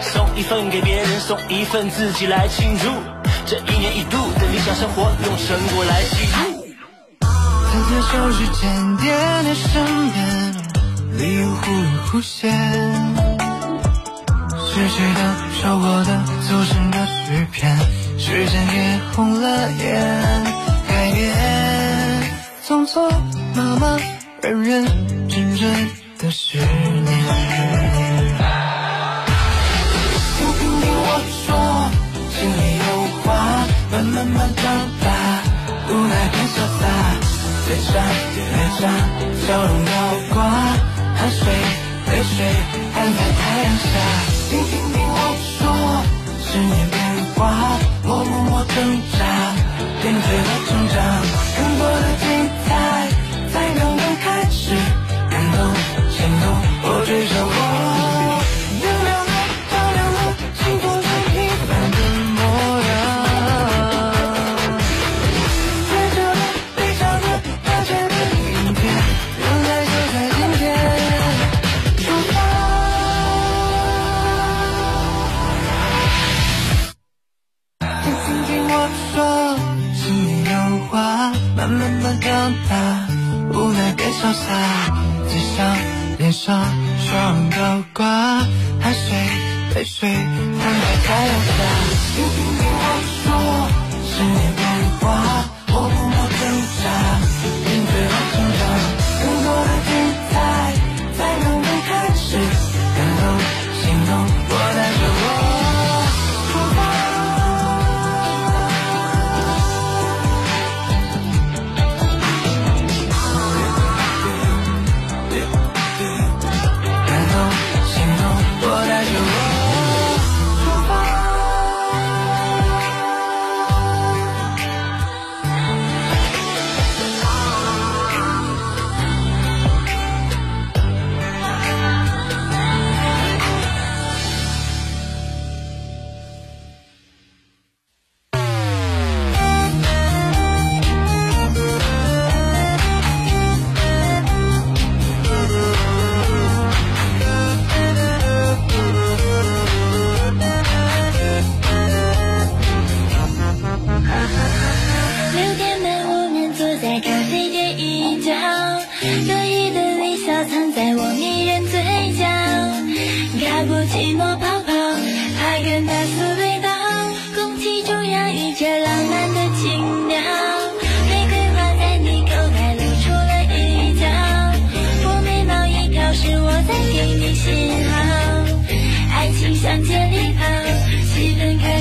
送一份给别人，送一份自己来庆祝。这一年一度的理想生活，用成果来记录。粉色手指尖点点身边，礼物忽隐忽现。是谁的收获的组成的诗篇，时间也红了眼，改变，匆匆忙忙，认认真真的十年。慢慢慢长大无奈变潇洒脸上脸上笑容高挂汗水泪水摊在太阳下听听听我说十年变化默默默挣扎点缀了成长更多的精彩潇洒嘴上脸上笑容高挂汗水泪水躺在太阳下听听听我说十年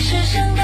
是什？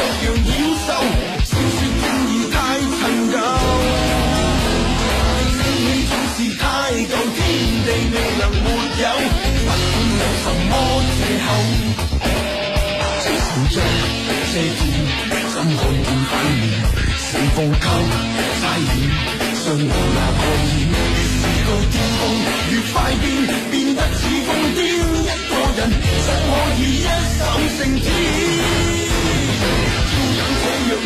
各样妖兽，说说正义太陈旧，心里总是太旧，天地未能没有，不管有什么借口，谁手中这些怎可以反面？四风扣猜疑，谁又哪？天空，越快变，变得似疯癫。一个人怎可以一手胜天？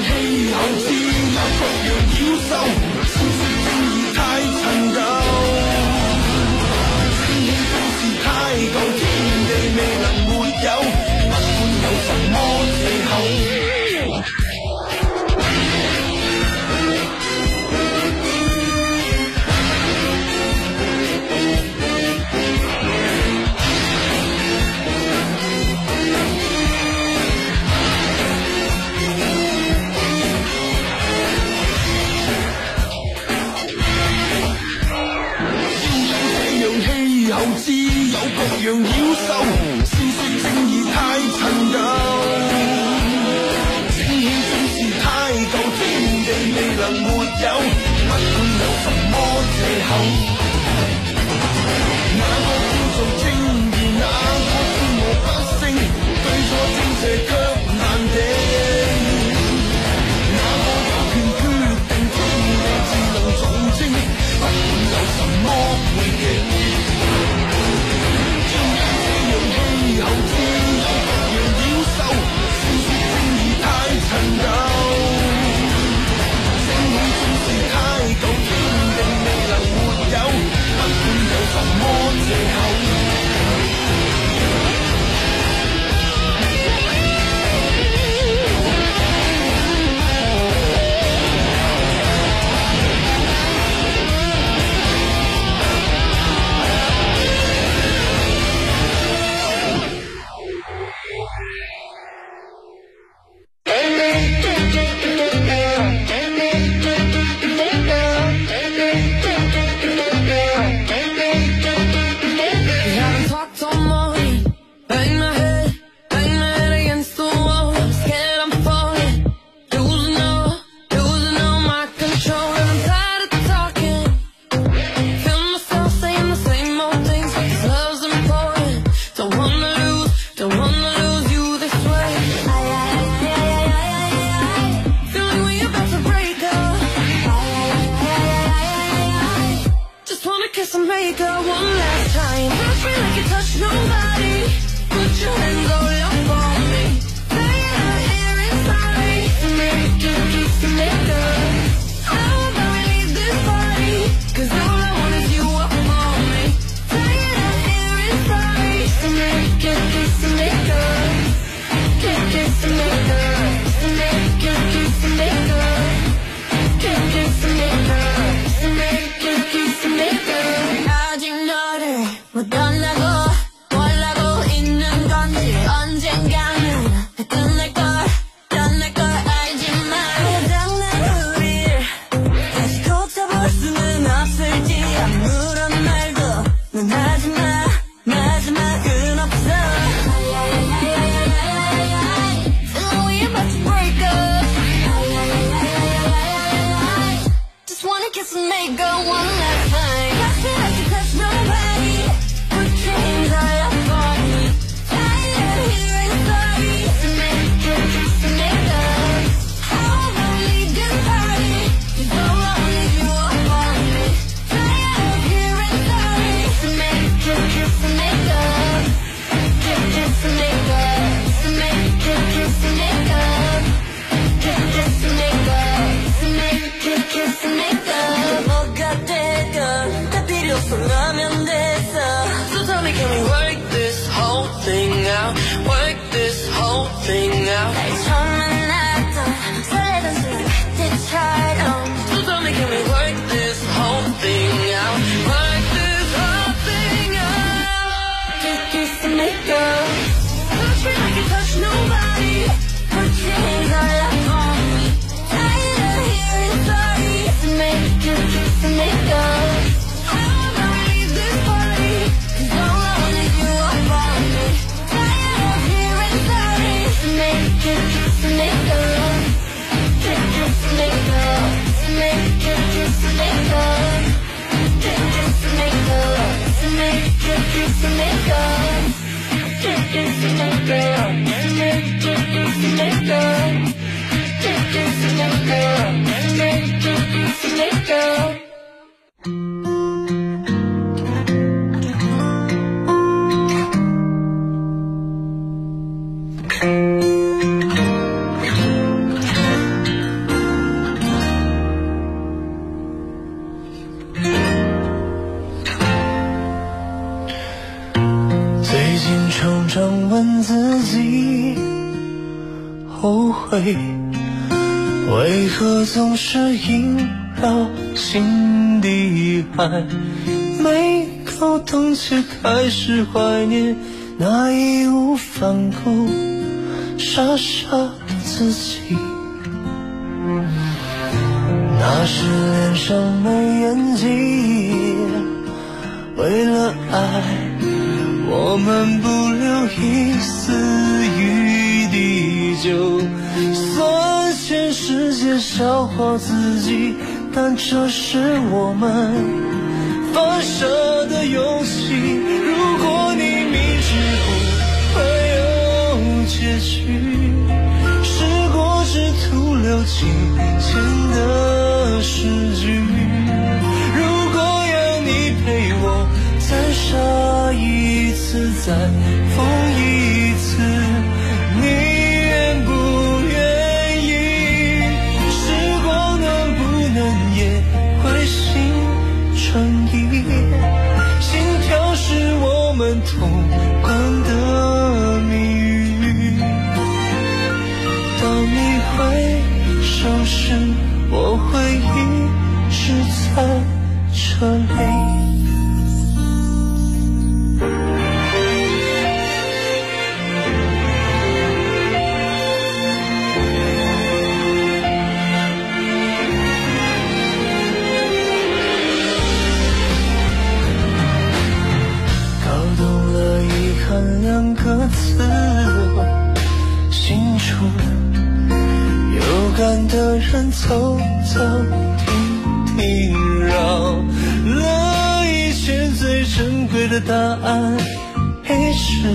气候自有各样妖兽永远。out, work this whole thing out. So tell me, can we work this whole thing out? Work this whole thing out. Make up. 为没搞懂，却开始怀念那义无反顾、傻傻的自己。那时脸上没演技，为了爱，我们不留一丝余地就。算全世界笑话自己，但这是我们犯傻的游戏。如果你明知不会有结局，时过只徒留金钱的诗句。如果要你陪我再傻一次，再疯无关的谜语，当你回首时，我会一直在的人走走停停，绕了一圈最珍贵的答案，一直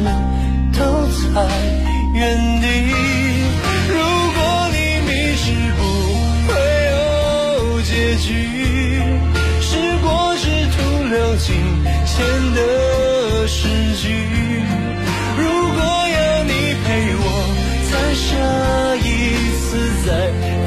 都在原地。如果你明知不会有结局，时过只徒留金钱的诗句。自在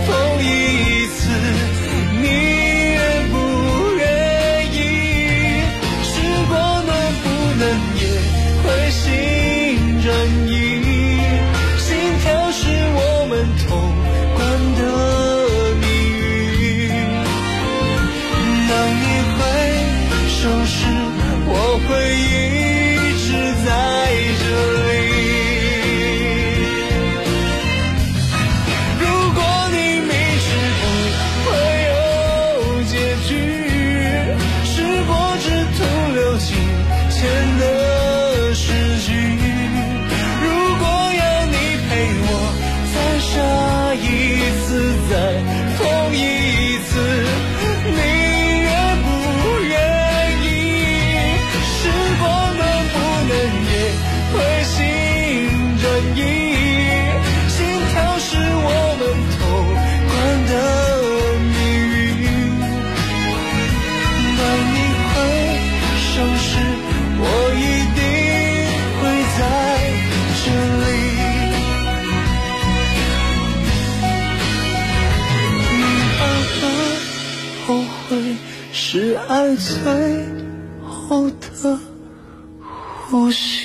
最后的呼吸。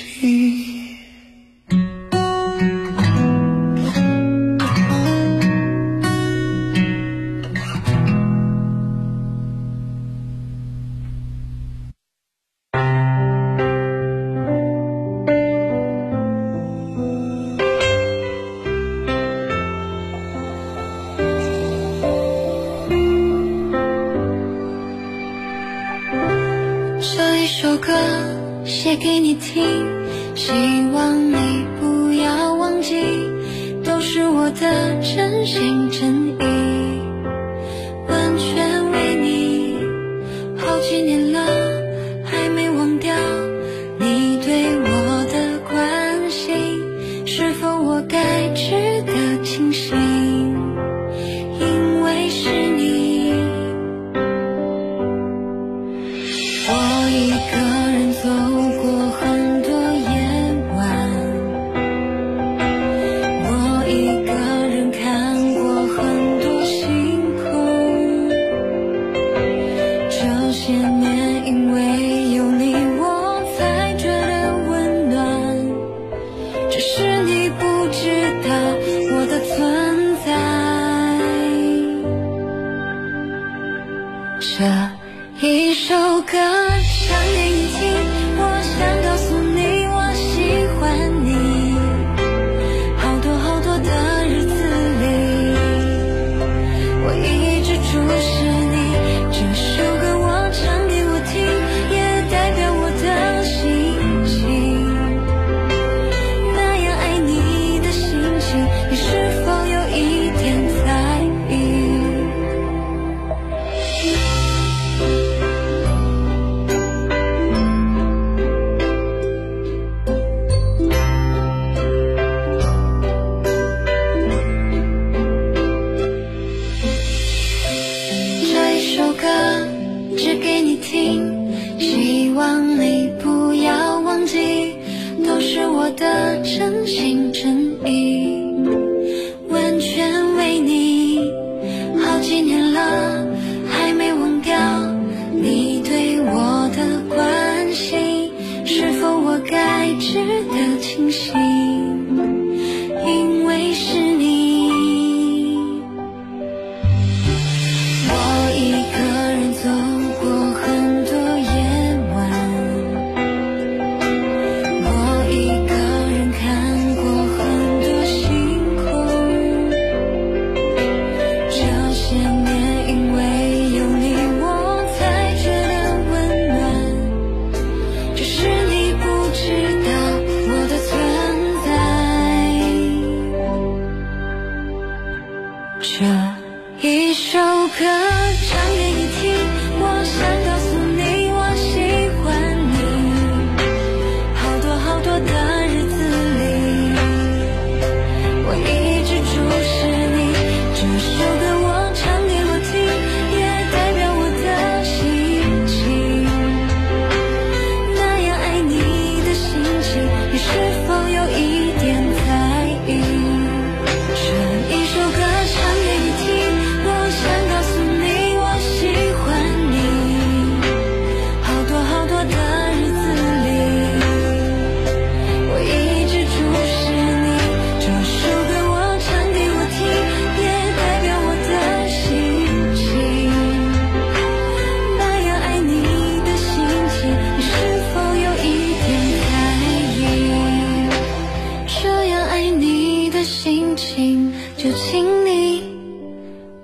心情就请你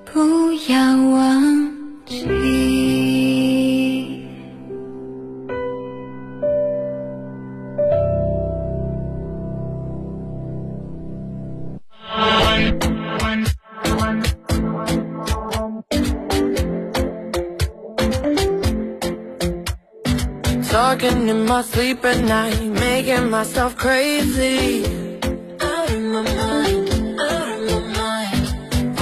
不要忘记 talking in my sleep at night making myself crazy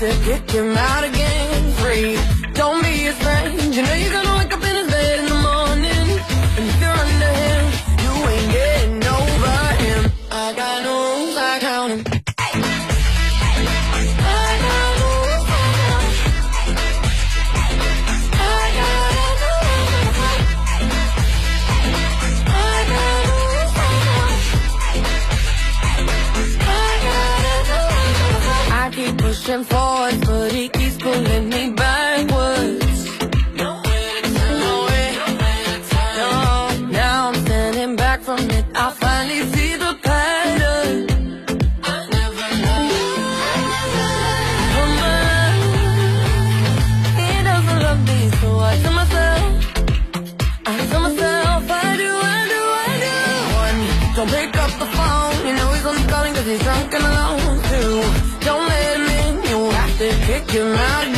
to kick him out again. Three, don't be his friend, you know you're gonna keep pushing forward, but he keeps pulling me come out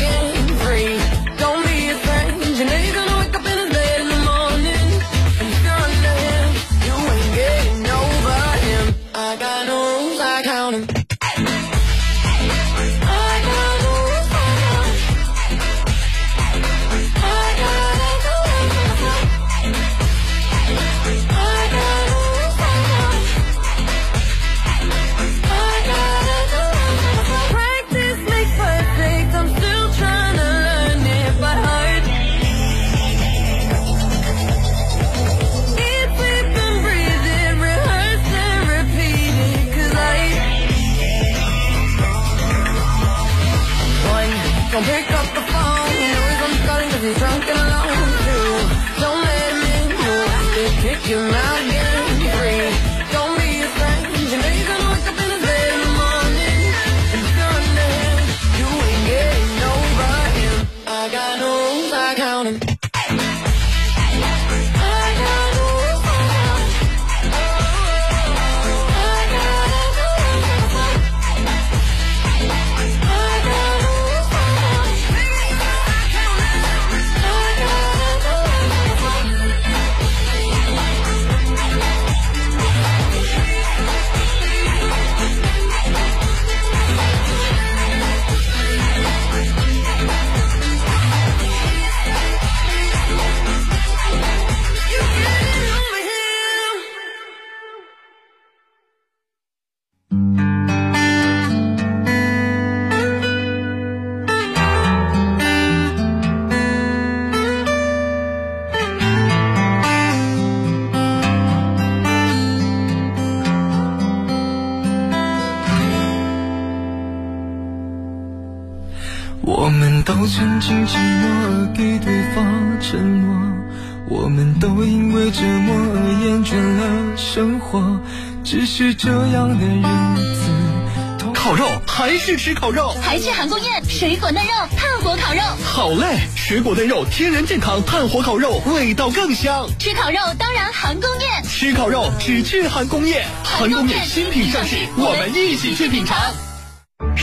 吃烤肉，还是韩宫宴，水果嫩肉，炭火烤肉。好嘞！水果嫩肉，天然健康，炭火烤肉，味道更香。吃烤肉当然韩宫宴，吃烤肉只去韩工宴，韩工宴新品上市，我们一起去品尝。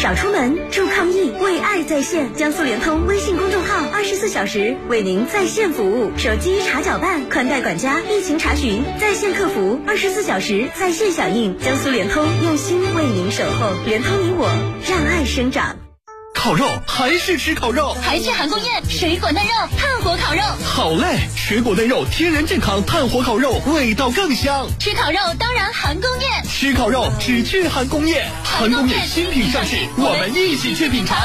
少出门，助抗疫，为爱在线。江苏联通微信公众号二十四小时为您在线服务，手机查缴办、宽带管家、疫情查询，在线客服二十四小时在线响应。江苏联通用心为您守候，联通你我，让爱生长。烤肉还是吃烤肉，还去韩宫宴，水果嫩肉，炭火烤肉。好嘞！水果嫩肉，天然健康，炭火烤肉，味道更香。吃烤肉当然韩宫宴，吃烤肉只去韩工业，韩工业新品上市，我们一起去品尝。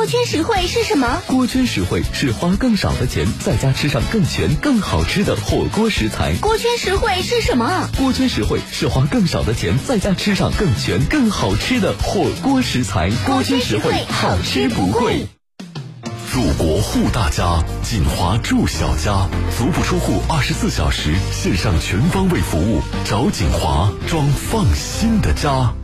锅圈实惠是什么？锅圈实惠是花更少的钱，在家吃上更全、更好吃的火锅食材。锅圈实惠是什么？锅圈实惠是花更少的钱，在家吃上更全、更好吃的火锅食材。锅圈实惠，好吃不贵。祖国护大家，锦华住小家，足不出户，二十四小时线上全方位服务，找锦华装放心的家。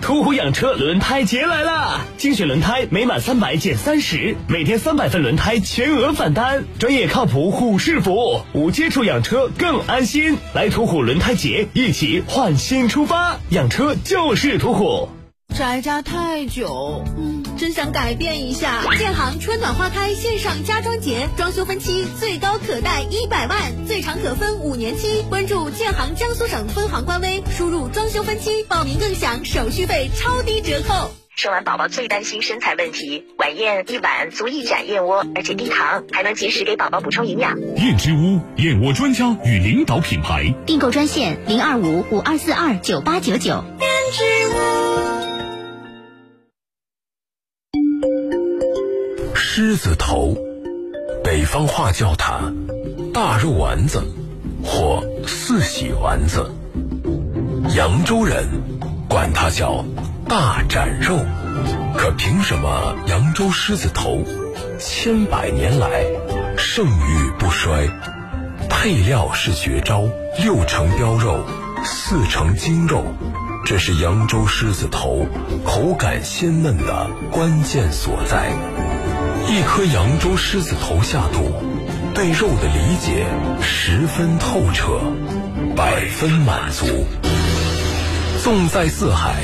途虎养车轮胎节来啦！精选轮胎每满三百减三十，每天三百份轮胎全额返单，专业靠谱虎式服务，无接触养车更安心。来途虎轮胎节，一起换新出发，养车就是途虎。宅家太久，嗯，真想改变一下。建行春暖花开线上家装节，装修分期最高可贷一百万，最长可分五年期。关注建行江苏省分行官微，输入装修分期报名更享手续费超低折扣。生完宝宝最担心身材问题，晚宴一碗足一盏燕窝，而且低糖，还能及时给宝宝补充营养。燕之屋燕窝专家与领导品牌，订购专线零二五五二四二九八九九。燕之屋。狮子头，北方话叫它大肉丸子或四喜丸子，扬州人管它叫大斩肉。可凭什么扬州狮子头千百年来盛誉不衰？配料是绝招，六成膘肉，四成精肉，这是扬州狮子头口感鲜嫩的关键所在。一颗扬州狮子头下肚，对肉的理解十分透彻，百分满足。纵在四海，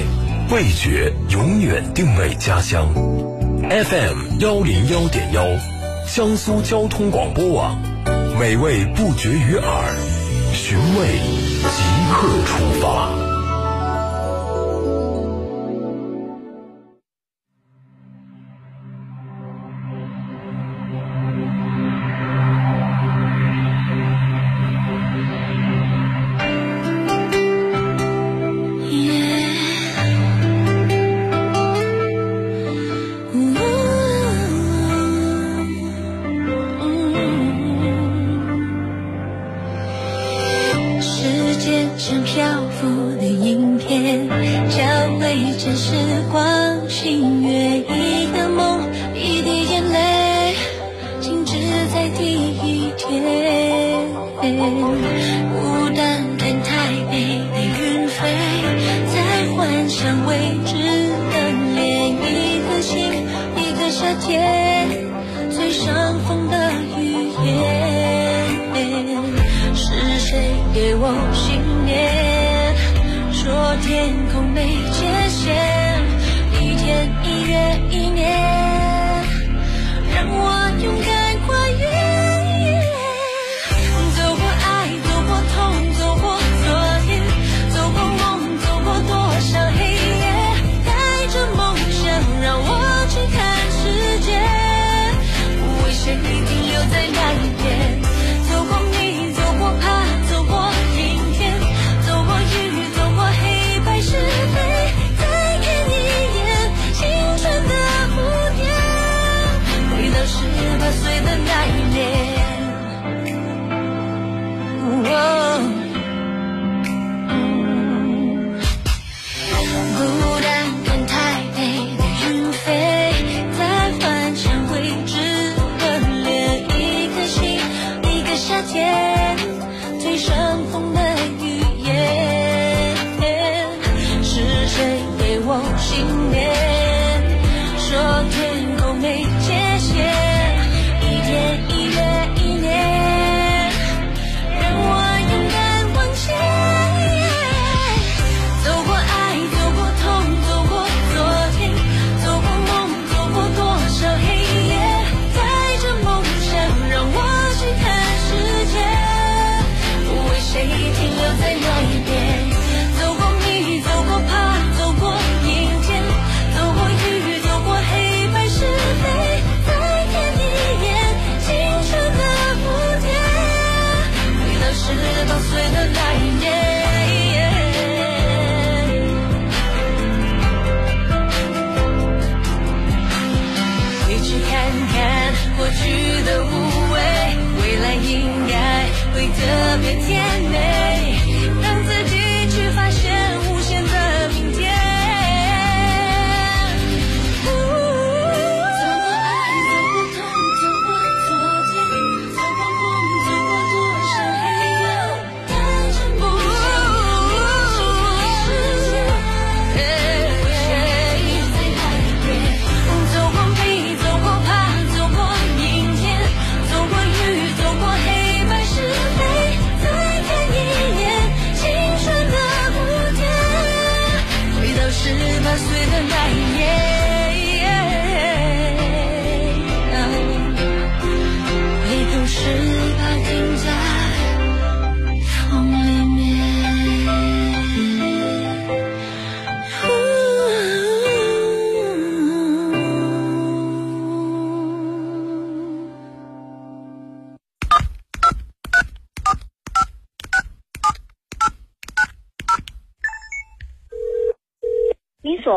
味觉永远定位家乡。FM 幺零幺点幺，江苏交通广播网，美味不绝于耳，寻味即刻出发。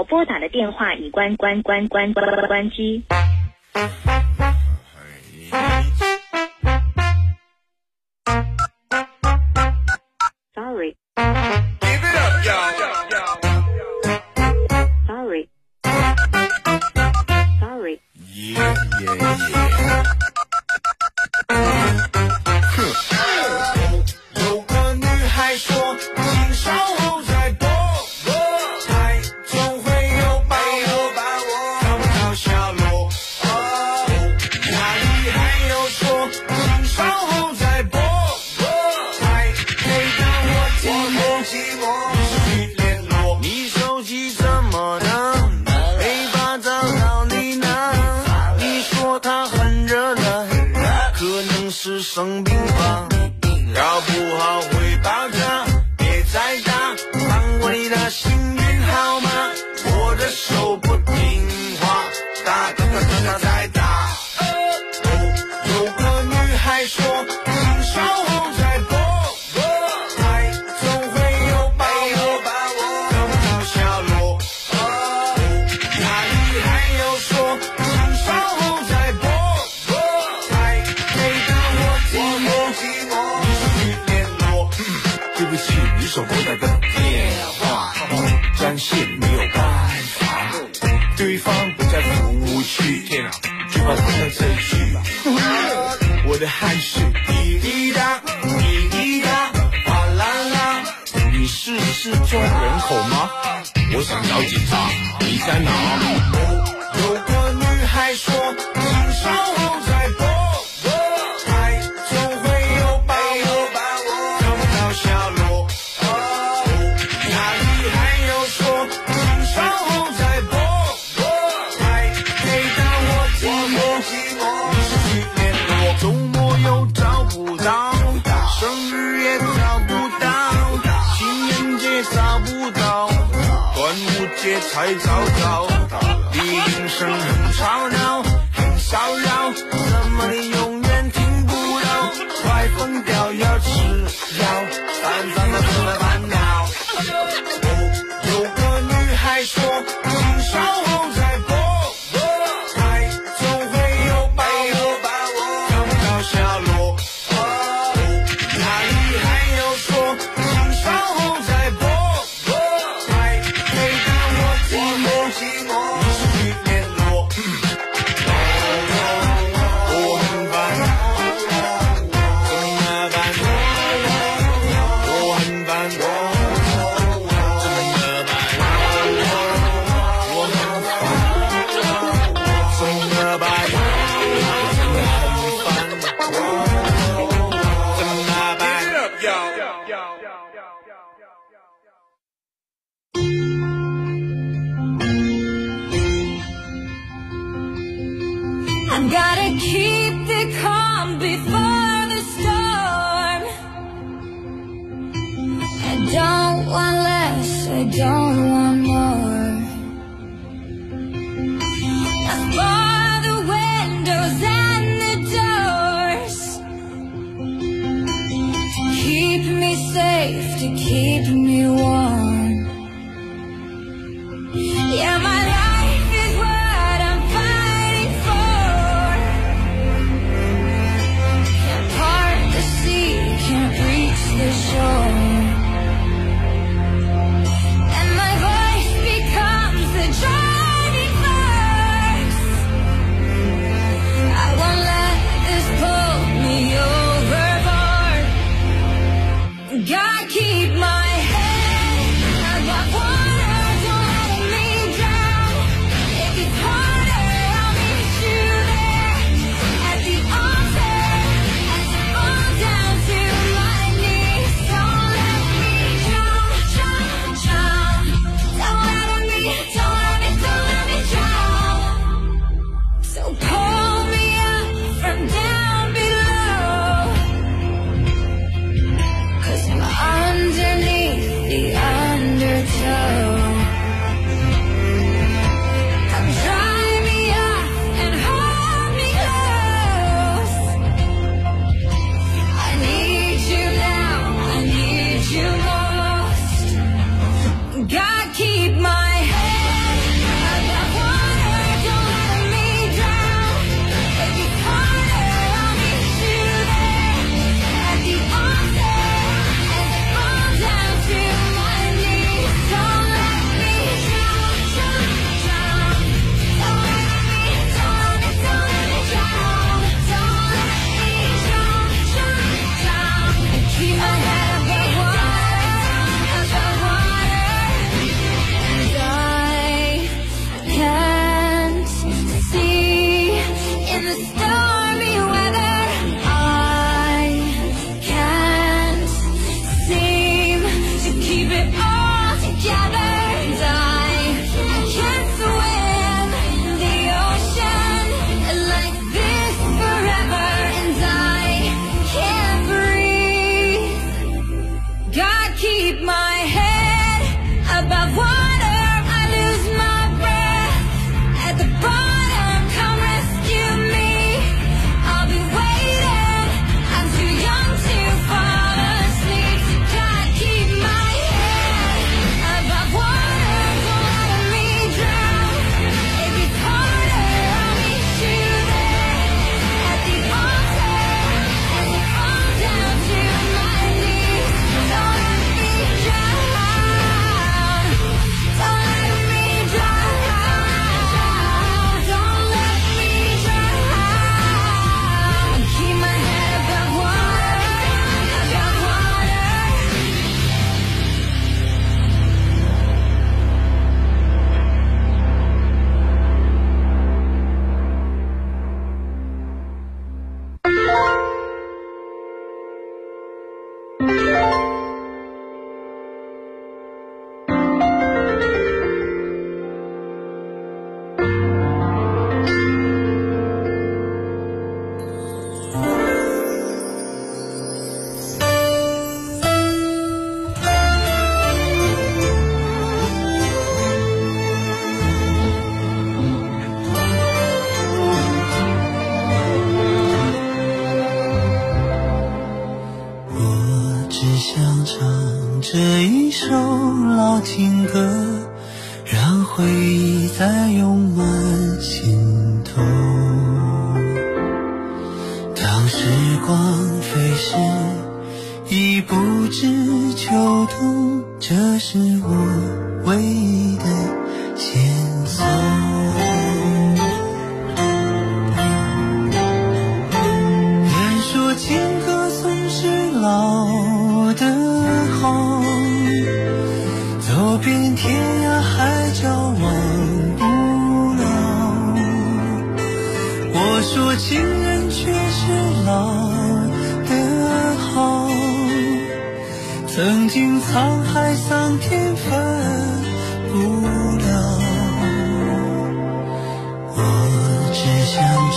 拨打的电话已关关关关关关机。Sorry. Sorry. Sorry. 生病。不紧张。吵闹，很骚扰，怎么你永远听不到？快疯掉，要吃药，烦烦的怎烦恼？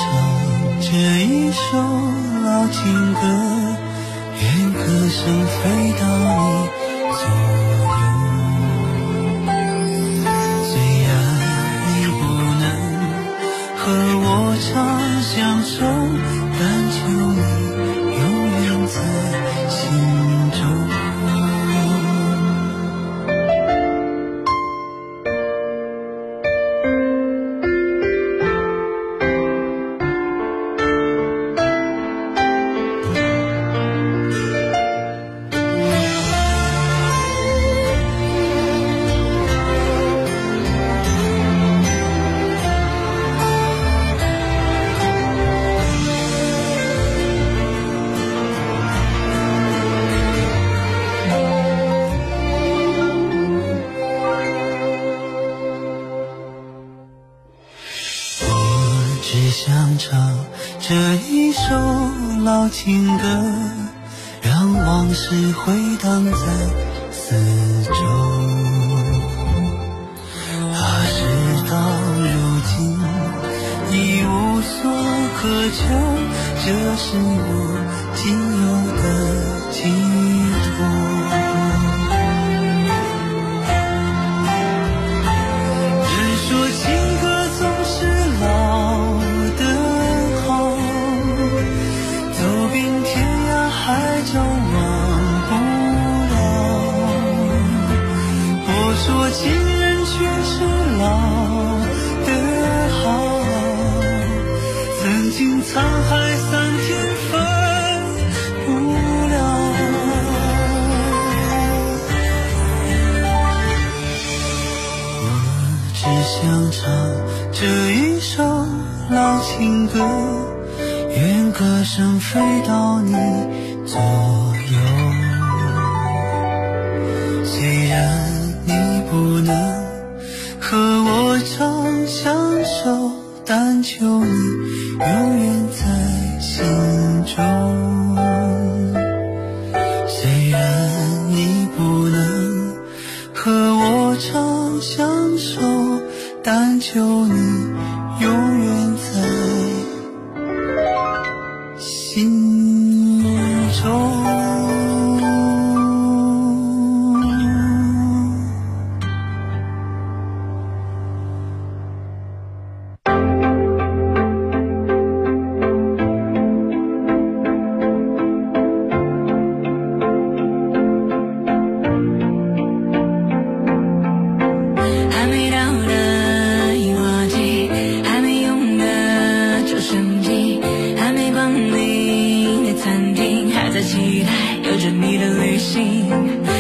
唱这一首老情歌愿歌声飞到你着你的旅行。